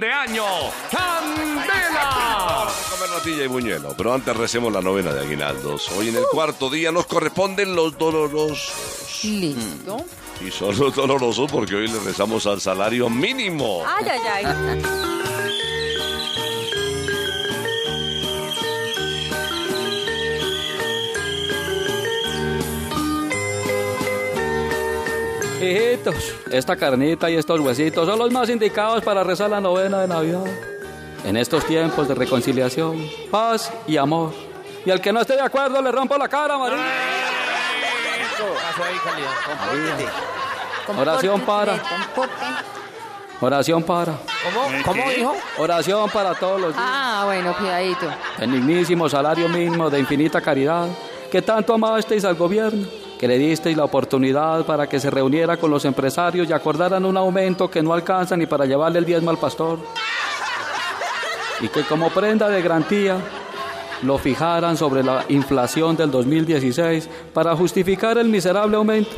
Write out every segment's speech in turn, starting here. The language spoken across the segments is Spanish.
de año. ¡Candela! comer natilla y buñuelo, pero antes recemos la novena de aguinaldos. Hoy en el cuarto día nos corresponden los dolorosos. Listo. Y son los dolorosos porque hoy le rezamos al salario mínimo. Ay, ay, ay. Hijitos, esta carnita y estos huesitos son los más indicados para rezar la novena de Navidad. En estos tiempos de reconciliación, paz y amor. Y al que no esté de acuerdo le rompo la cara, María. Oración para. Oración para. ¿Cómo? ¿Cómo dijo? Oración para todos los días. Ah, bueno, cuidadito. El dignísimo salario mínimo de infinita caridad que tanto amasteis al gobierno, que le disteis la oportunidad para que se reuniera con los empresarios y acordaran un aumento que no alcanza ni para llevarle el diezmo al pastor. Y que como prenda de garantía lo fijaran sobre la inflación del 2016 para justificar el miserable aumento,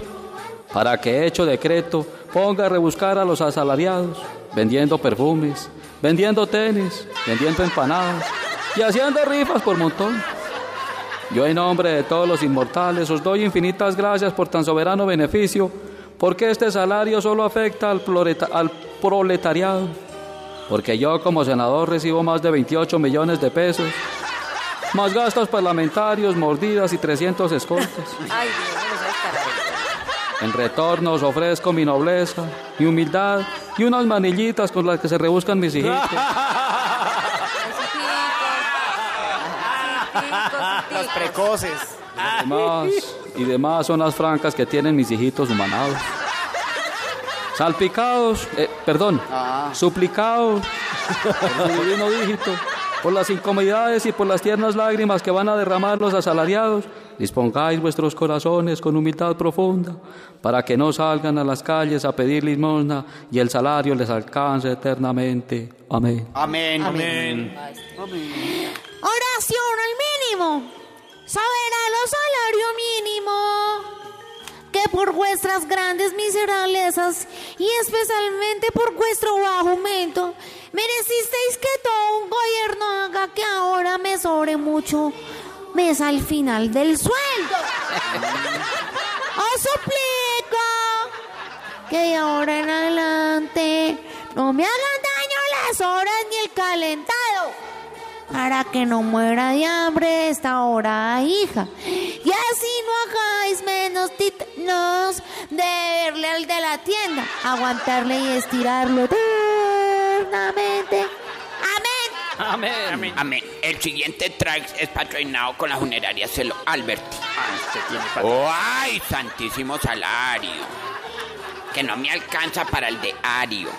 para que hecho decreto ponga a rebuscar a los asalariados, vendiendo perfumes, vendiendo tenis, vendiendo empanadas y haciendo rifas por montón. Yo en nombre de todos los inmortales os doy infinitas gracias por tan soberano beneficio, porque este salario solo afecta al, proleta- al proletariado, porque yo como senador recibo más de 28 millones de pesos, más gastos parlamentarios, mordidas y 300 escoltas. Ay. En retorno os ofrezco mi nobleza, mi humildad y unas manillitas con las que se rebuscan mis hijitos. Los precoces. Y demás, y demás son las francas que tienen mis hijitos humanados. Salpicados, eh, perdón, suplicados por mi divino dígito, por las incomodidades y por las tiernas lágrimas que van a derramar los asalariados, dispongáis vuestros corazones con humildad profunda, para que no salgan a las calles a pedir limosna y el salario les alcance eternamente. Amén. Amén. Amén. Oración al mínimo. Soberano salario mínimo. Que por vuestras grandes miseralezas y especialmente por vuestro bajo aumento, merecisteis que todo un gobierno haga que ahora me sobre mucho mes al final del sueldo. Os suplico que de ahora en adelante no me hagan daño las horas para que no muera de hambre esta hora hija. Y así no hagáis menos titanos de verle al de la tienda, aguantarle y estirarlo eternamente. Amén. Amén. Amén. El siguiente track es patrocinado con la funeraria Celo Alberti. ¡Ay, santísimo salario! Que no me alcanza para el de Ario.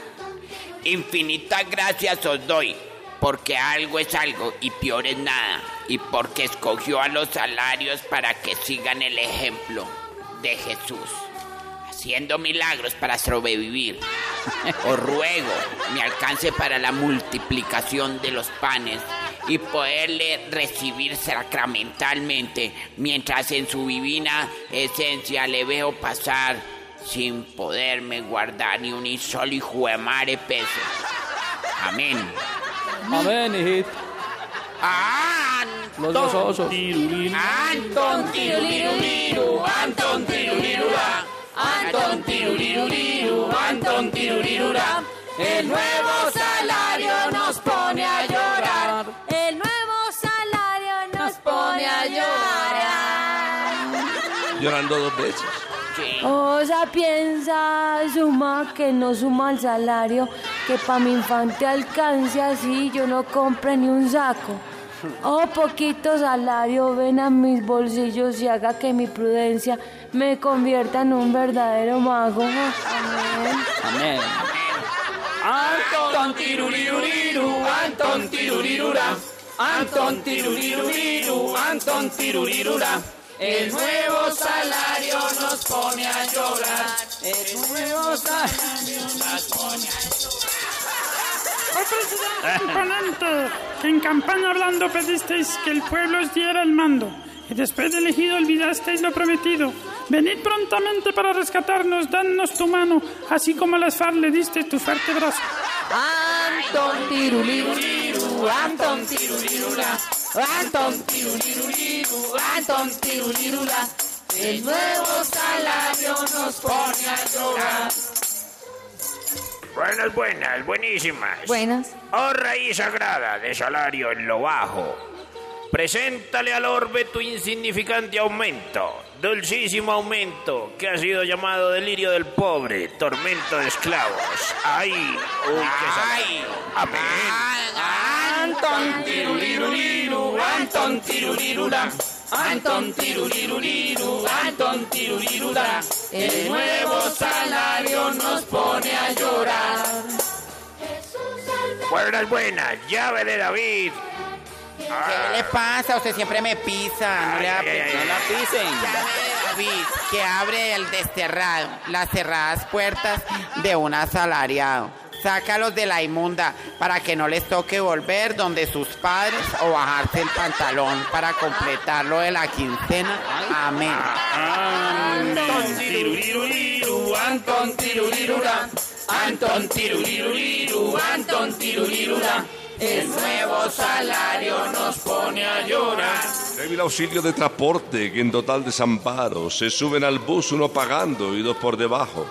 Infinitas gracias os doy, porque algo es algo y peor es nada, y porque escogió a los salarios para que sigan el ejemplo de Jesús, haciendo milagros para sobrevivir. Os ruego me alcance para la multiplicación de los panes y poderle recibir sacramentalmente, mientras en su divina esencia le veo pasar sin poderme guardar ni un solo de madre peso. Amén. Amén, hijito. Los dos osos. Anton tiruriru, Anton tirurirura, Anton tiruriruriru, Anton tirurirura. El nuevo salario nos pone a llorar. El nuevo salario nos pone a llorar. Llorando dos veces. O sea, piensa, suma, que no suma el salario, que pa' mi infante alcance así, yo no compre ni un saco. Oh, poquito salario, ven a mis bolsillos y haga que mi prudencia me convierta en un verdadero mago. Amén. Amén. Anton tiruriruriru, Anton tirurirura, Anton tiruriruriru, Anton tirurirura. El nuevo salario nos pone a llorar. El nuevo salario nos pone a Oh presidente imponente, que en campaña hablando pedisteis que el pueblo os diera el mando, y después de elegido olvidasteis lo prometido. Venid prontamente para rescatarnos, danos tu mano, así como a las FARC le diste tu fuerte brazo. Anton tiruliruriru, Anton tirulirura, Anton tiruliruriru, Anton tirulirura. El nuevo salario nos pone a llorar. Buenas, buenas, buenísimas. Buenas. Oh raíz sagrada de salario en lo bajo. Preséntale al orbe tu insignificante aumento, dulcísimo aumento, que ha sido llamado delirio del pobre, tormento de esclavos. ¡Ay! ¡Uy, qué salario! ¡Amén! Anton tiruliruriru, Anton tirulirura. Anton tiruliruriru, Anton tirulirura. El nuevo salario nos pone a llorar. Buenas, buenas, llave de David. ¿Qué le pasa? Usted siempre me pisa. No, le Ay, ay, ay, no la pisen. Llave de David, que abre el desterrado, las cerradas puertas de un asalariado. Sácalos de la inmunda para que no les toque volver donde sus padres o bajarse el pantalón para completar lo de la quincena. Amén. Anton tiruliruriru, Anton tirurirura. Anton tiruliruriru, Anton tirurirura. El nuevo salario nos pone a llorar. Débil auxilio de transporte que en total desamparo se suben al bus uno pagando y dos por debajo.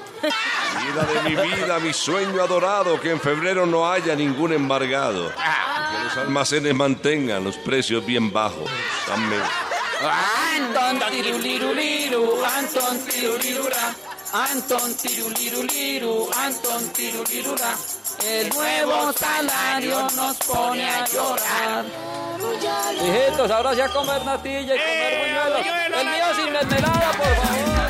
Vida de mi vida, mi sueño adorado, que en febrero no haya ningún embargado. Que los almacenes mantengan los precios bien bajos. Amén. Anton tiruliruriru, Anton tirulirura. Anton tiruliruriru, Anton tirulirura. El nuevo salario nos pone a llorar. Hijitos, ahora sí a comer natilla y comer buñuelos. El mío sin mermelada, por favor.